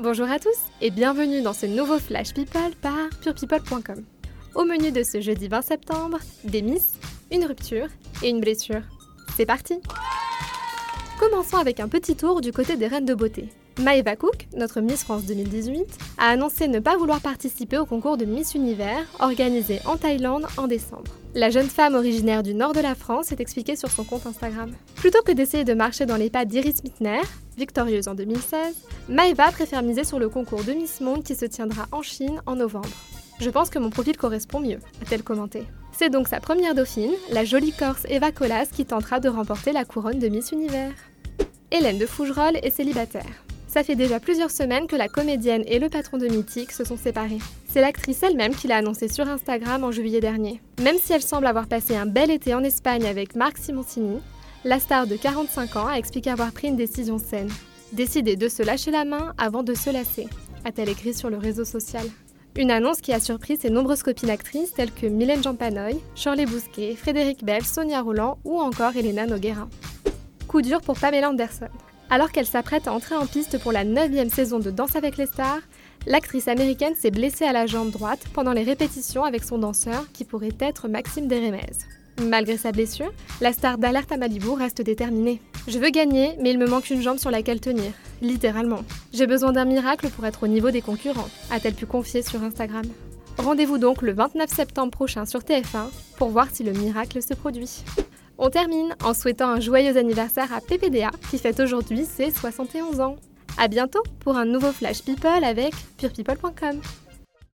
Bonjour à tous et bienvenue dans ce nouveau Flash People par purepeople.com. Au menu de ce jeudi 20 septembre, des miss, une rupture et une blessure. C'est parti Commençons avec un petit tour du côté des reines de beauté. Maeva Cook, notre Miss France 2018, a annoncé ne pas vouloir participer au concours de Miss Univers organisé en Thaïlande en décembre. La jeune femme originaire du nord de la France s'est expliquée sur son compte Instagram. Plutôt que d'essayer de marcher dans les pas d'Iris Mittner, victorieuse en 2016, Maeva préfère miser sur le concours de Miss Monde qui se tiendra en Chine en novembre. Je pense que mon profil correspond mieux, a-t-elle commenté. C'est donc sa première dauphine, la jolie Corse Eva Colas, qui tentera de remporter la couronne de Miss Univers. Hélène de Fougerolles est célibataire. Ça fait déjà plusieurs semaines que la comédienne et le patron de Mythique se sont séparés. C'est l'actrice elle-même qui l'a annoncé sur Instagram en juillet dernier. Même si elle semble avoir passé un bel été en Espagne avec Marc Simoncini, la star de 45 ans a expliqué avoir pris une décision saine. Décider de se lâcher la main avant de se lasser, a-t-elle écrit sur le réseau social. Une annonce qui a surpris ses nombreuses copines actrices telles que Mylène Jampanoy, Shirley Bousquet, Frédéric Bell, Sonia Roland ou encore Elena Noguera. Coup dur pour Pamela Anderson. Alors qu'elle s'apprête à entrer en piste pour la 9 saison de Danse avec les stars, l'actrice américaine s'est blessée à la jambe droite pendant les répétitions avec son danseur qui pourrait être Maxime Deremez. Malgré sa blessure, la star d'Alerte à Malibu reste déterminée. Je veux gagner, mais il me manque une jambe sur laquelle tenir. Littéralement. J'ai besoin d'un miracle pour être au niveau des concurrents, a-t-elle pu confier sur Instagram. Rendez-vous donc le 29 septembre prochain sur TF1 pour voir si le miracle se produit. On termine en souhaitant un joyeux anniversaire à PPDA qui fête aujourd'hui ses 71 ans. A bientôt pour un nouveau Flash People avec purepeople.com.